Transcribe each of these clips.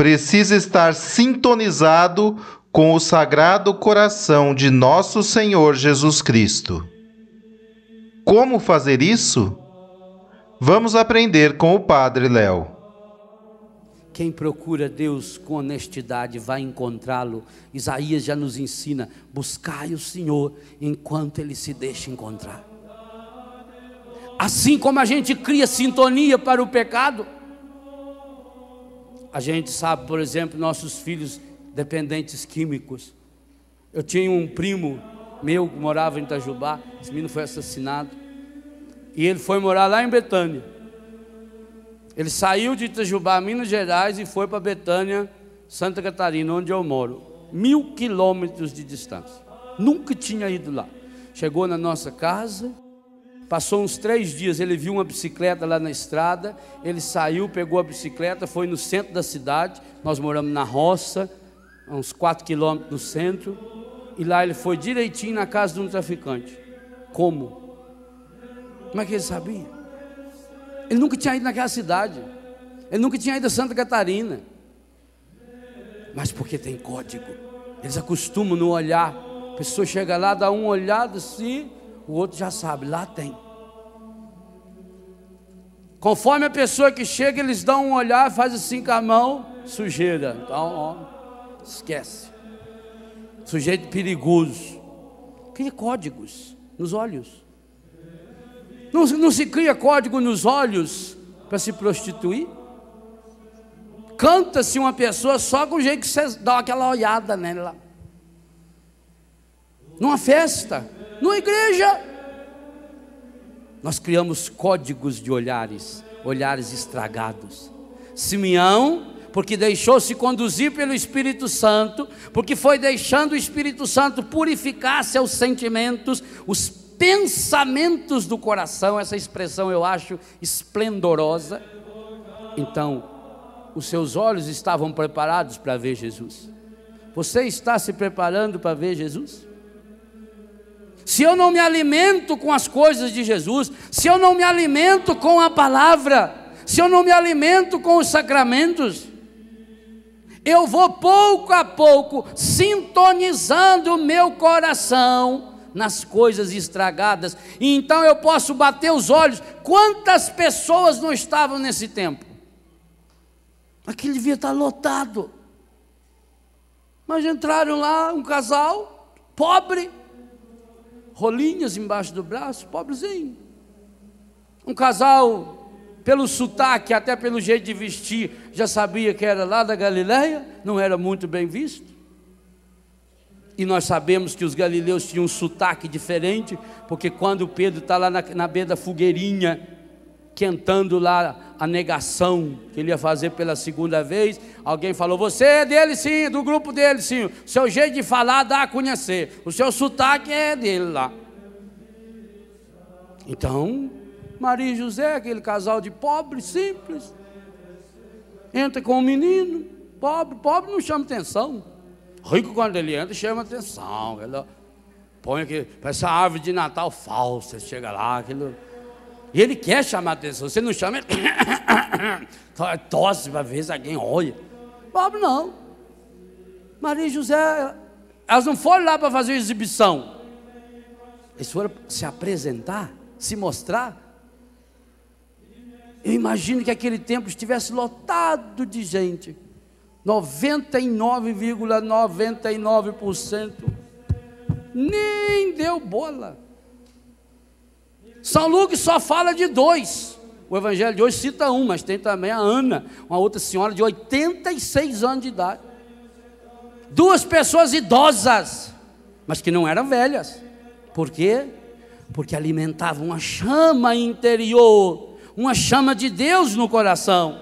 precisa estar sintonizado com o Sagrado Coração de Nosso Senhor Jesus Cristo. Como fazer isso? Vamos aprender com o Padre Léo. Quem procura Deus com honestidade vai encontrá-lo. Isaías já nos ensina: buscai o Senhor enquanto ele se deixa encontrar. Assim como a gente cria sintonia para o pecado, a gente sabe, por exemplo, nossos filhos dependentes químicos. Eu tinha um primo meu que morava em Itajubá, esse menino foi assassinado. E ele foi morar lá em Betânia. Ele saiu de Itajubá, Minas Gerais, e foi para Betânia, Santa Catarina, onde eu moro. Mil quilômetros de distância. Nunca tinha ido lá. Chegou na nossa casa, Passou uns três dias, ele viu uma bicicleta lá na estrada. Ele saiu, pegou a bicicleta, foi no centro da cidade. Nós moramos na roça, a uns quatro quilômetros do centro. E lá ele foi direitinho na casa de um traficante. Como? Como é que ele sabia? Ele nunca tinha ido naquela cidade. Ele nunca tinha ido a Santa Catarina. Mas porque tem código. Eles acostumam no olhar. A pessoa chega lá, dá uma olhada assim o outro já sabe, lá tem. Conforme a pessoa que chega, eles dão um olhar, faz assim com a mão, sujeira. Então, ó, esquece. Sujeito perigoso. Cria códigos nos olhos. Não, não se cria código nos olhos para se prostituir? Canta-se uma pessoa só com o jeito que você dá aquela olhada nela. Numa festa numa igreja. Nós criamos códigos de olhares, olhares estragados. Simeão, porque deixou-se conduzir pelo Espírito Santo, porque foi deixando o Espírito Santo purificar seus sentimentos, os pensamentos do coração, essa expressão eu acho esplendorosa. Então, os seus olhos estavam preparados para ver Jesus. Você está se preparando para ver Jesus? Se eu não me alimento com as coisas de Jesus, se eu não me alimento com a palavra, se eu não me alimento com os sacramentos, eu vou pouco a pouco sintonizando o meu coração nas coisas estragadas, e então eu posso bater os olhos. Quantas pessoas não estavam nesse tempo? Aquilo devia estar lotado. Mas entraram lá um casal pobre, rolinhas embaixo do braço, pobrezinho. Um casal, pelo sotaque, até pelo jeito de vestir, já sabia que era lá da Galileia, não era muito bem visto. E nós sabemos que os galileus tinham um sotaque diferente, porque quando Pedro está lá na, na beira da fogueirinha, quentando lá a negação que ele ia fazer pela segunda vez, alguém falou: Você é dele sim, do grupo dele sim. O seu jeito de falar dá a conhecer. O seu sotaque é dele lá. Então, Maria e José, aquele casal de pobre, simples, entra com um menino, pobre, pobre não chama atenção. Rico, quando ele entra, chama atenção. Ele põe parece uma árvore de Natal falsa, chega lá, aquilo E ele quer chamar atenção. Você não chama, ele tosse para ver se alguém olha. Pablo não. Maria e José, elas não foram lá para fazer exibição. Eles foram se apresentar, se mostrar. Eu imagino que aquele tempo estivesse lotado de gente. 99,99% ,99 nem deu bola. São Lucas só fala de dois. O evangelho de hoje cita um, mas tem também a Ana, uma outra senhora de 86 anos de idade. Duas pessoas idosas, mas que não eram velhas. Por quê? Porque alimentavam uma chama interior, uma chama de Deus no coração.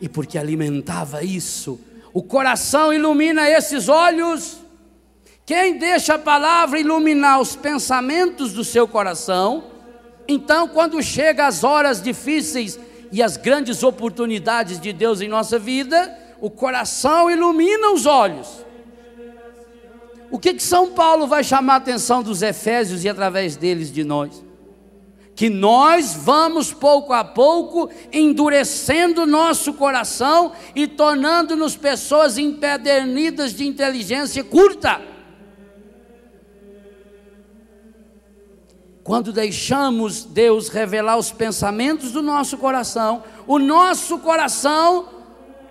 E porque alimentava isso, o coração ilumina esses olhos. Quem deixa a palavra iluminar os pensamentos do seu coração, então, quando chega as horas difíceis e as grandes oportunidades de Deus em nossa vida, o coração ilumina os olhos. O que, que São Paulo vai chamar a atenção dos Efésios e através deles de nós? Que nós vamos pouco a pouco endurecendo nosso coração e tornando-nos pessoas empedernidas de inteligência curta. Quando deixamos Deus revelar os pensamentos do nosso coração, o nosso coração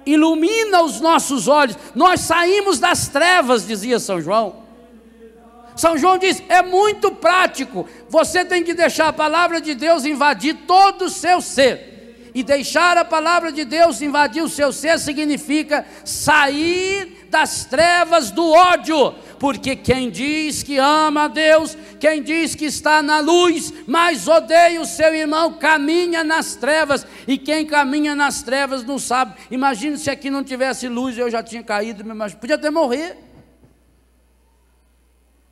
ilumina os nossos olhos. Nós saímos das trevas, dizia São João. São João diz: é muito prático. Você tem que deixar a palavra de Deus invadir todo o seu ser. E deixar a palavra de Deus invadir o seu ser significa sair das trevas do ódio, porque quem diz que ama a Deus, quem diz que está na luz, mas odeia o seu irmão, caminha nas trevas, e quem caminha nas trevas não sabe. Imagine se aqui não tivesse luz, eu já tinha caído, mas podia até morrer.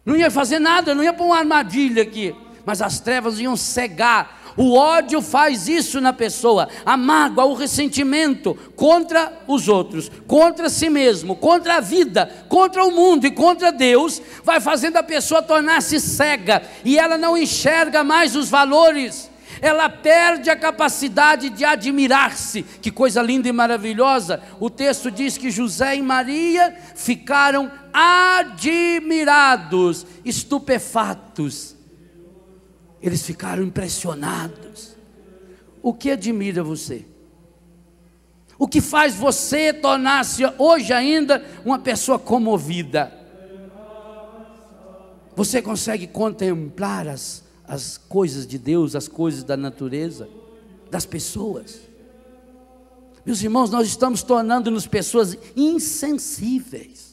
Não ia fazer nada, não ia pôr uma armadilha aqui, mas as trevas iam cegar o ódio faz isso na pessoa, a mágoa, o ressentimento contra os outros, contra si mesmo, contra a vida, contra o mundo e contra Deus, vai fazendo a pessoa tornar-se cega e ela não enxerga mais os valores. Ela perde a capacidade de admirar-se. Que coisa linda e maravilhosa. O texto diz que José e Maria ficaram admirados, estupefatos eles ficaram impressionados. O que admira você? O que faz você tornar-se hoje ainda uma pessoa comovida? Você consegue contemplar as, as coisas de Deus, as coisas da natureza, das pessoas? Meus irmãos, nós estamos tornando-nos pessoas insensíveis.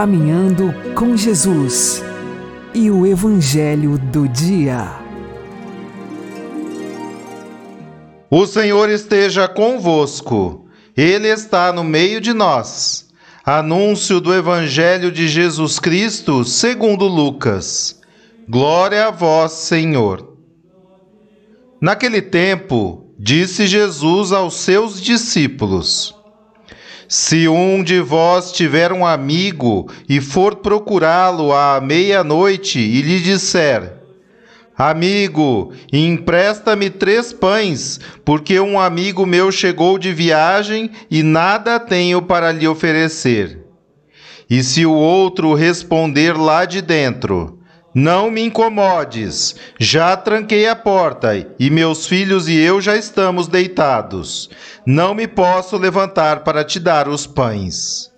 Caminhando com Jesus e o Evangelho do Dia. O Senhor esteja convosco, Ele está no meio de nós. Anúncio do Evangelho de Jesus Cristo segundo Lucas. Glória a vós, Senhor. Naquele tempo, disse Jesus aos seus discípulos: Se um de vós tiver um amigo e for procurá-lo à meia-noite e lhe disser: Amigo, empresta-me três pães, porque um amigo meu chegou de viagem e nada tenho para lhe oferecer. E se o outro responder lá de dentro: Não me incomodes, já tranquei a porta e meus filhos e eu já estamos deitados. Não me posso levantar para te dar os pães.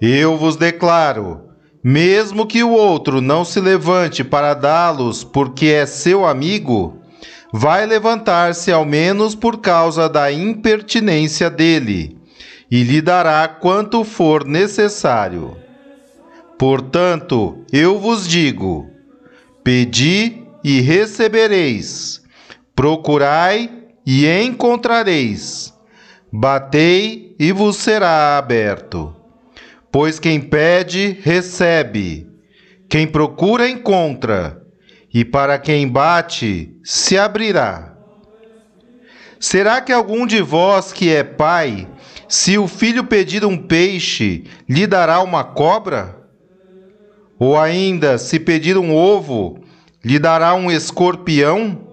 Eu vos declaro: mesmo que o outro não se levante para dá-los porque é seu amigo, vai levantar-se ao menos por causa da impertinência dele, e lhe dará quanto for necessário. Portanto, eu vos digo: pedi e recebereis, procurai e encontrareis, batei e vos será aberto. Pois quem pede, recebe, quem procura, encontra, e para quem bate, se abrirá. Será que algum de vós que é pai, se o filho pedir um peixe, lhe dará uma cobra? Ou ainda, se pedir um ovo, lhe dará um escorpião?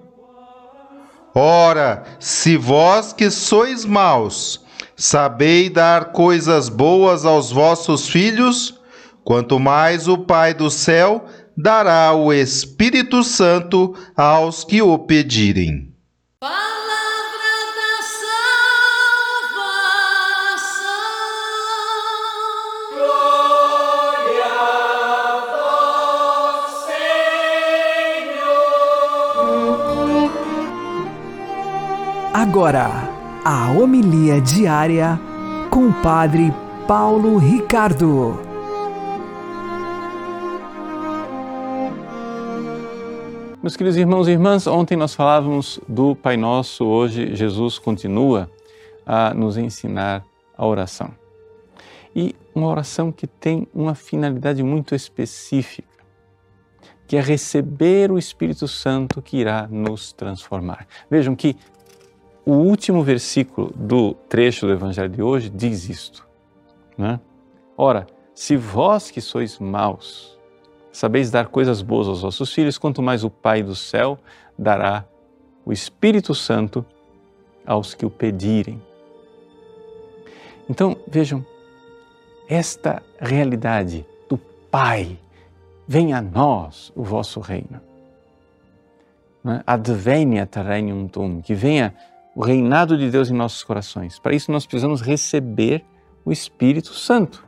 Ora, se vós que sois maus, sabei dar coisas boas aos vossos filhos, quanto mais o Pai do céu dará o Espírito Santo aos que o pedirem. Agora, a homilia diária com o Padre Paulo Ricardo. Meus queridos irmãos e irmãs, ontem nós falávamos do Pai Nosso, hoje Jesus continua a nos ensinar a oração. E uma oração que tem uma finalidade muito específica, que é receber o Espírito Santo que irá nos transformar. Vejam que o último versículo do trecho do Evangelho de hoje diz isto. Né? Ora, se vós que sois maus, sabeis dar coisas boas aos vossos filhos, quanto mais o Pai do céu dará o Espírito Santo aos que o pedirem. Então, vejam, esta realidade do Pai, venha a nós o vosso reino. Adveniat regnum tuum, que venha o reinado de Deus em nossos corações. Para isso nós precisamos receber o Espírito Santo.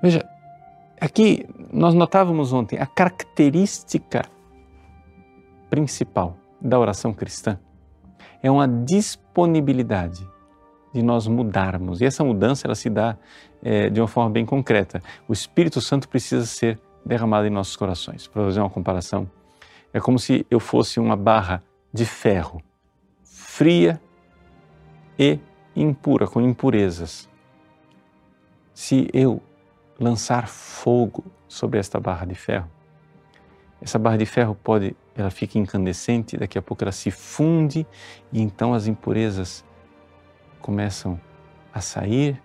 Veja, aqui nós notávamos ontem a característica principal da oração cristã é uma disponibilidade de nós mudarmos. E essa mudança ela se dá é, de uma forma bem concreta. O Espírito Santo precisa ser derramado em nossos corações. Para fazer uma comparação, é como se eu fosse uma barra de ferro, fria e impura, com impurezas. Se eu lançar fogo sobre esta barra de ferro, essa barra de ferro pode, ela fica incandescente, daqui a pouco ela se funde e então as impurezas começam a sair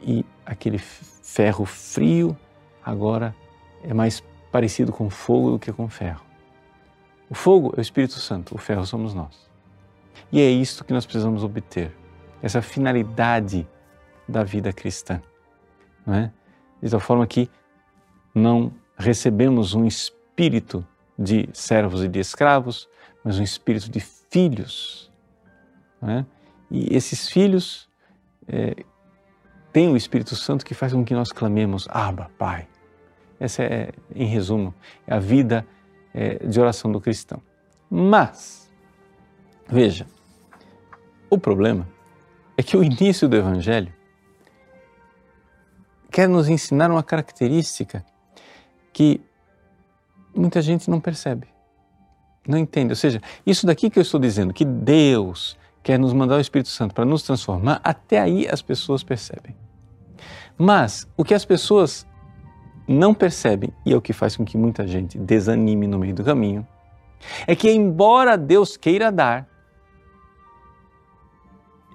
e aquele ferro frio agora é mais parecido com fogo do que com ferro. O fogo é o Espírito Santo, o ferro somos nós. E é isto que nós precisamos obter, essa finalidade da vida cristã. É? De tal forma que não recebemos um espírito de servos e de escravos, mas um espírito de filhos. É? E esses filhos é, têm o Espírito Santo que faz com que nós clamemos, Abba, Pai. Essa é, em resumo, é a vida é, de oração do cristão. Mas, veja, o problema é que o início do Evangelho quer nos ensinar uma característica que muita gente não percebe, não entende. Ou seja, isso daqui que eu estou dizendo, que Deus quer nos mandar o Espírito Santo para nos transformar, até aí as pessoas percebem. Mas o que as pessoas não percebem, e é o que faz com que muita gente desanime no meio do caminho, é que, embora Deus queira dar,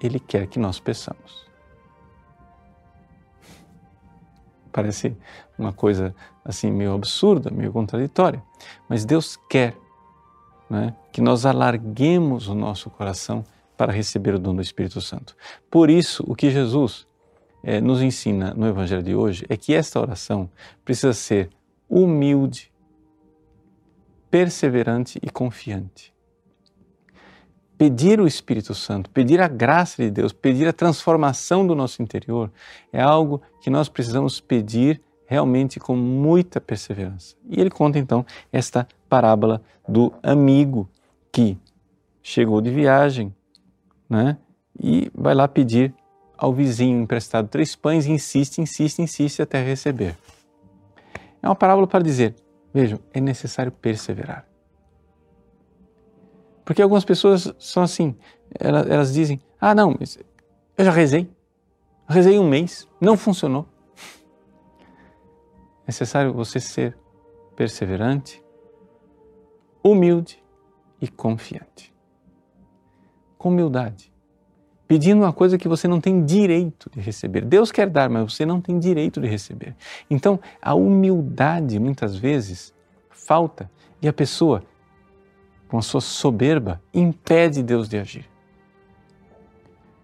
Ele quer que nós peçamos. Parece uma coisa assim meio absurda, meio contraditória, mas Deus quer né, que nós alarguemos o nosso coração para receber o dom do Espírito Santo. Por isso, o que Jesus eh, nos ensina no Evangelho de hoje é que esta oração precisa ser humilde, perseverante e confiante. Pedir o Espírito Santo, pedir a graça de Deus, pedir a transformação do nosso interior é algo que nós precisamos pedir realmente com muita perseverança. E ele conta então esta parábola do amigo que chegou de viagem, né? E vai lá pedir ao vizinho emprestado três pães e insiste, insiste, insiste até receber. É uma parábola para dizer: vejam, é necessário perseverar. Porque algumas pessoas são assim, elas, elas dizem: ah, não, eu já rezei, rezei um mês, não funcionou. É necessário você ser perseverante, humilde e confiante com humildade, pedindo uma coisa que você não tem direito de receber. Deus quer dar, mas você não tem direito de receber. Então, a humildade muitas vezes falta e a pessoa, com a sua soberba, impede Deus de agir.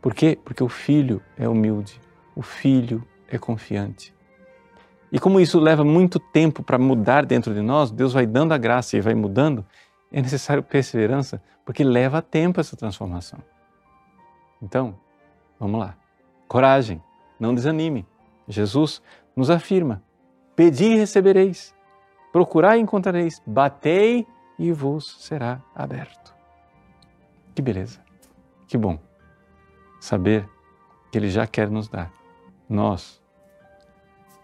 Por quê? Porque o filho é humilde, o filho é confiante. E como isso leva muito tempo para mudar dentro de nós, Deus vai dando a graça e vai mudando, é necessário perseverança, porque leva tempo essa transformação. Então, vamos lá. Coragem, não desanime. Jesus nos afirma: Pedi e recebereis, procurai e encontrareis, batei e vos será aberto. Que beleza, que bom saber que Ele já quer nos dar. Nós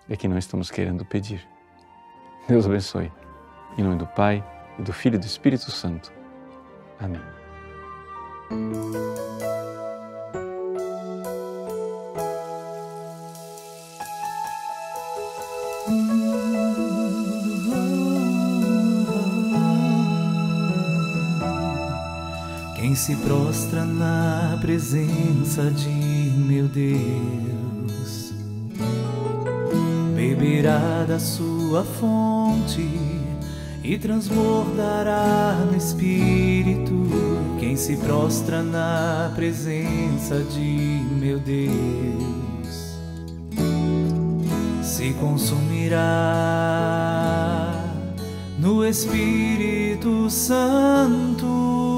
é que não estamos querendo pedir. Deus abençoe. Em nome do Pai e do Filho e do Espírito Santo. Amém. Se prostra na presença de meu Deus beberá da sua fonte e transbordará no espírito. Quem se prostra na presença de meu Deus se consumirá no Espírito Santo.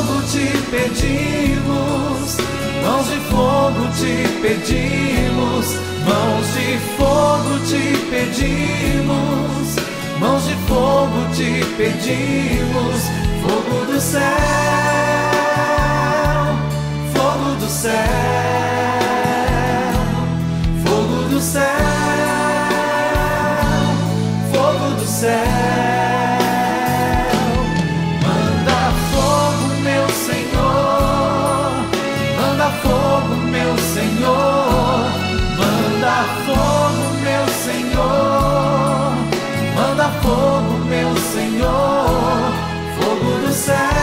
Fogo te pedimos, mãos de fogo te pedimos, mãos de fogo te pedimos, mãos de fogo te pedimos, fogo do céu, fogo do céu, fogo do céu, céu.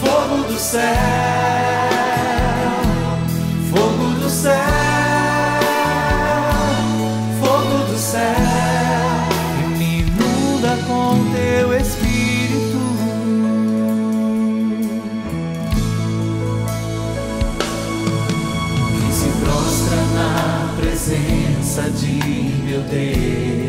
Fogo do céu. Fogo do céu. Fogo do céu. E me inunda com teu espírito. Quem se prostra na presença de meu Deus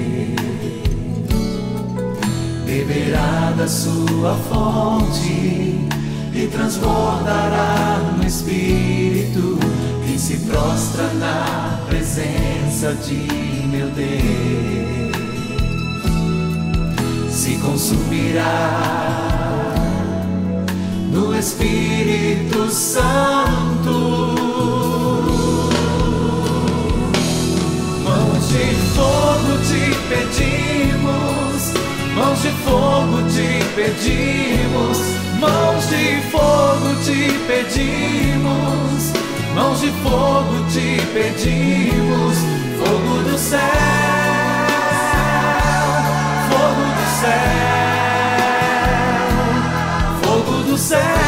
beberá da sua fonte e transbordará no espírito. Quem se prostra na presença de meu Deus se consumirá no Espírito Santo. Mãos de fogo te pedimos, mãos de fogo te pedimos, mãos de fogo te pedimos, mãos de fogo te pedimos, fogo do céu, fogo do céu, fogo do céu,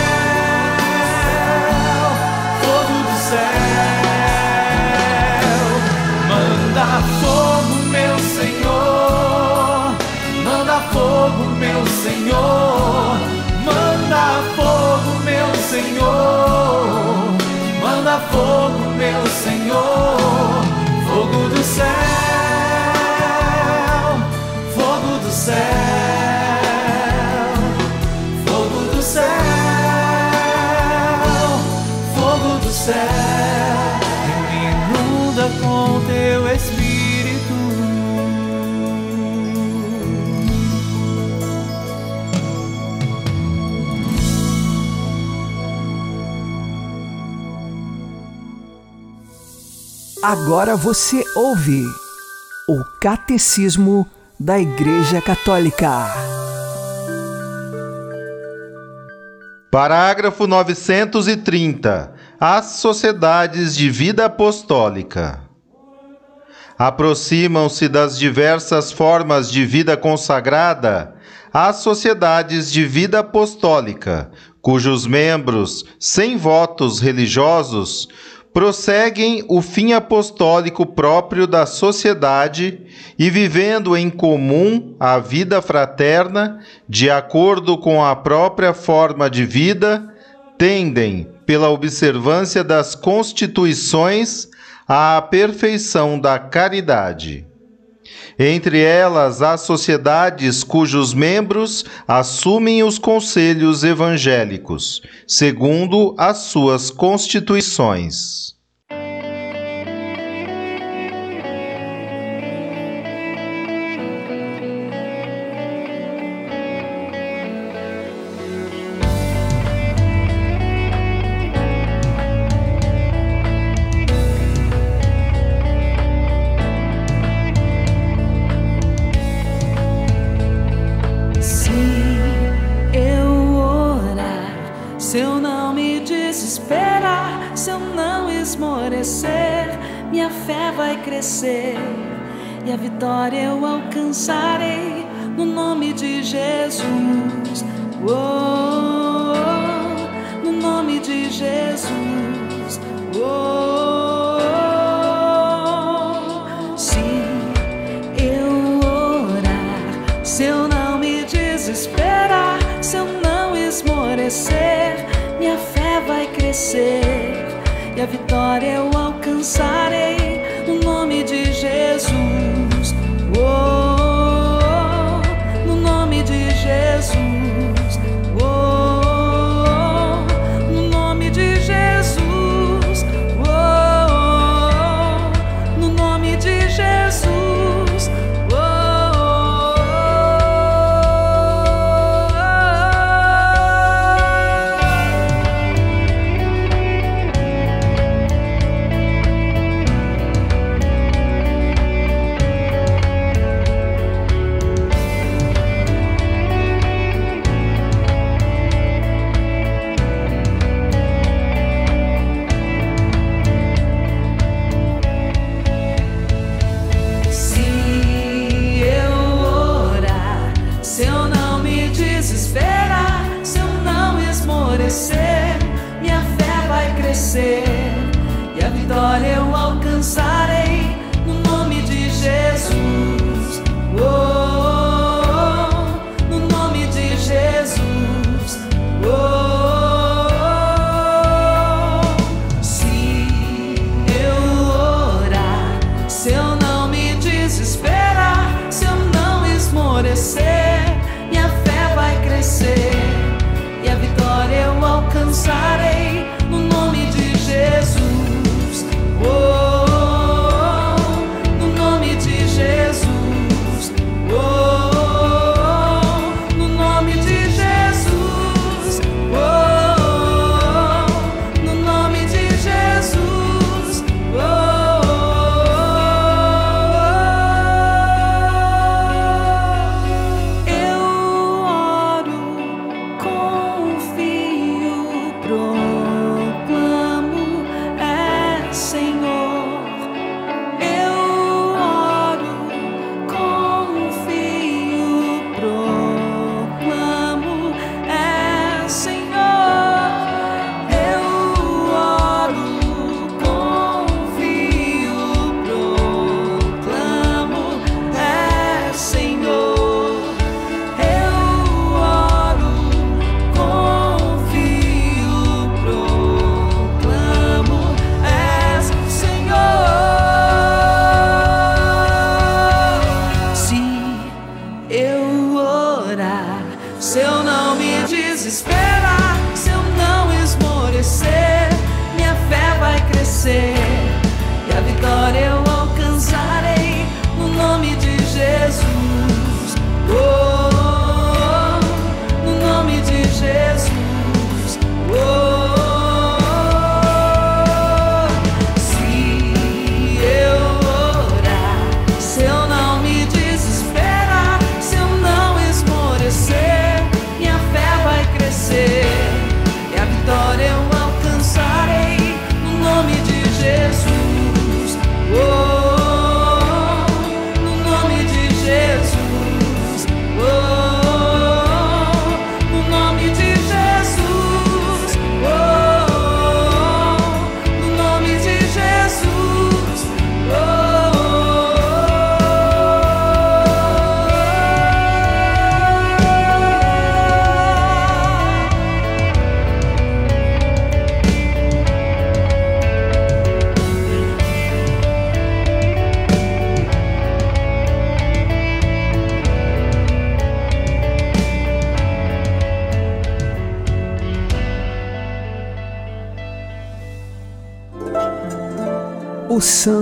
Agora você ouve o Catecismo da Igreja Católica. Parágrafo 930. As sociedades de vida apostólica aproximam-se das diversas formas de vida consagrada às sociedades de vida apostólica, cujos membros, sem votos religiosos, prosseguem o fim apostólico próprio da sociedade e vivendo em comum a vida fraterna, de acordo com a própria forma de vida, tendem, pela observância das constituições, à perfeição da caridade. Entre elas, há sociedades cujos membros assumem os conselhos evangélicos, segundo as suas constituições.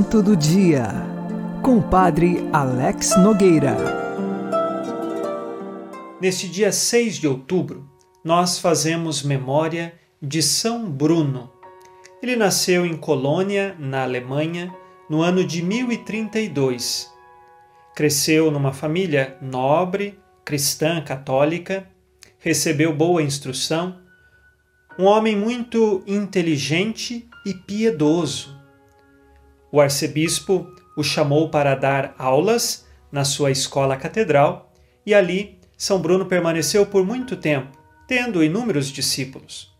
Santo do Dia, com o Padre Alex Nogueira. Neste dia 6 de outubro, nós fazemos memória de São Bruno. Ele nasceu em Colônia, na Alemanha, no ano de 1032. Cresceu numa família nobre, cristã católica, recebeu boa instrução, um homem muito inteligente e piedoso o arcebispo o chamou para dar aulas na sua escola catedral e ali São Bruno permaneceu por muito tempo, tendo inúmeros discípulos.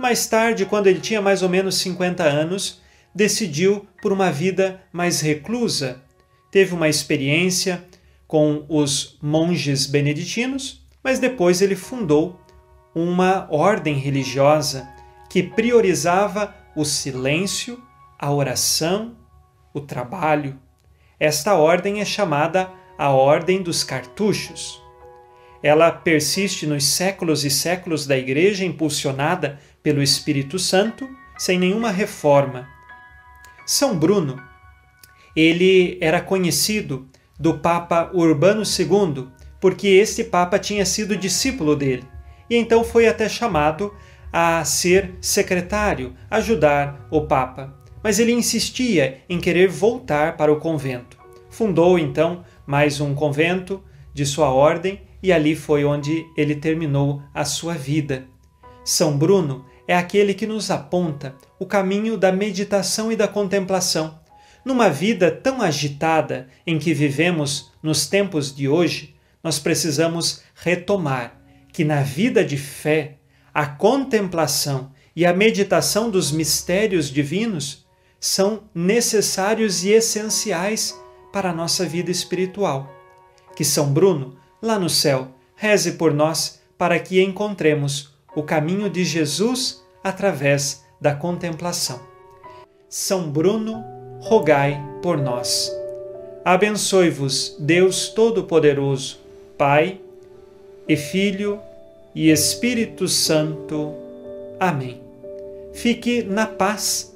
Mais tarde, quando ele tinha mais ou menos 50 anos, decidiu por uma vida mais reclusa. Teve uma experiência com os monges beneditinos, mas depois ele fundou uma ordem religiosa que priorizava o silêncio, a oração o trabalho. Esta ordem é chamada a Ordem dos Cartuchos. Ela persiste nos séculos e séculos da Igreja, impulsionada pelo Espírito Santo, sem nenhuma reforma. São Bruno, ele era conhecido do Papa Urbano II, porque este Papa tinha sido discípulo dele, e então foi até chamado a ser secretário, ajudar o Papa. Mas ele insistia em querer voltar para o convento. Fundou então mais um convento de sua ordem e ali foi onde ele terminou a sua vida. São Bruno é aquele que nos aponta o caminho da meditação e da contemplação. Numa vida tão agitada em que vivemos nos tempos de hoje, nós precisamos retomar que na vida de fé, a contemplação e a meditação dos mistérios divinos são necessários e essenciais para a nossa vida espiritual. Que São Bruno, lá no céu, reze por nós para que encontremos o caminho de Jesus através da contemplação. São Bruno, rogai por nós. Abençoe-vos, Deus Todo-Poderoso, Pai e Filho e Espírito Santo. Amém. Fique na paz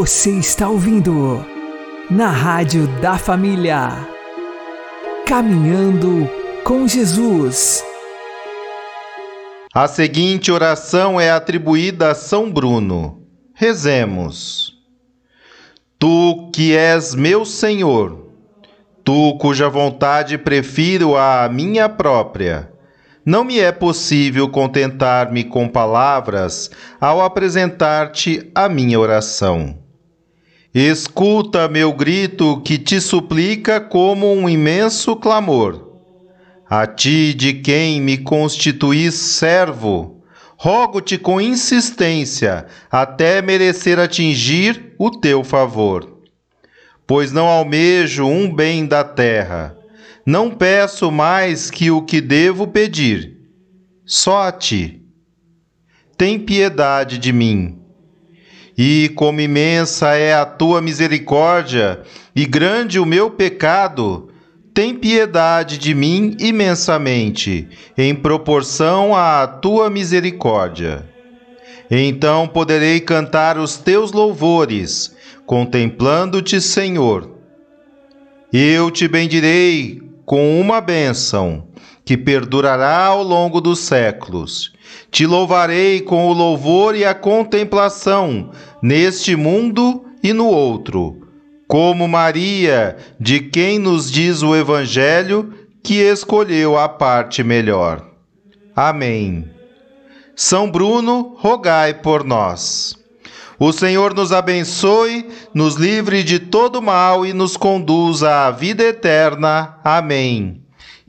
Você está ouvindo na Rádio da Família. Caminhando com Jesus. A seguinte oração é atribuída a São Bruno. Rezemos. Tu que és meu Senhor, tu cuja vontade prefiro à minha própria, não me é possível contentar-me com palavras ao apresentar-te a minha oração. Escuta meu grito que te suplica como um imenso clamor. A ti, de quem me constituís servo, rogo-te com insistência até merecer atingir o teu favor. Pois não almejo um bem da terra, não peço mais que o que devo pedir, só a ti. Tem piedade de mim e como imensa é a tua misericórdia e grande o meu pecado, tem piedade de mim imensamente, em proporção à tua misericórdia. Então poderei cantar os teus louvores, contemplando-te, Senhor. Eu te bendirei com uma bênção que perdurará ao longo dos séculos. Te louvarei com o louvor e a contemplação neste mundo e no outro, como Maria, de quem nos diz o Evangelho, que escolheu a parte melhor. Amém. São Bruno, rogai por nós. O Senhor nos abençoe, nos livre de todo mal e nos conduza à vida eterna. Amém.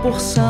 Têm proporção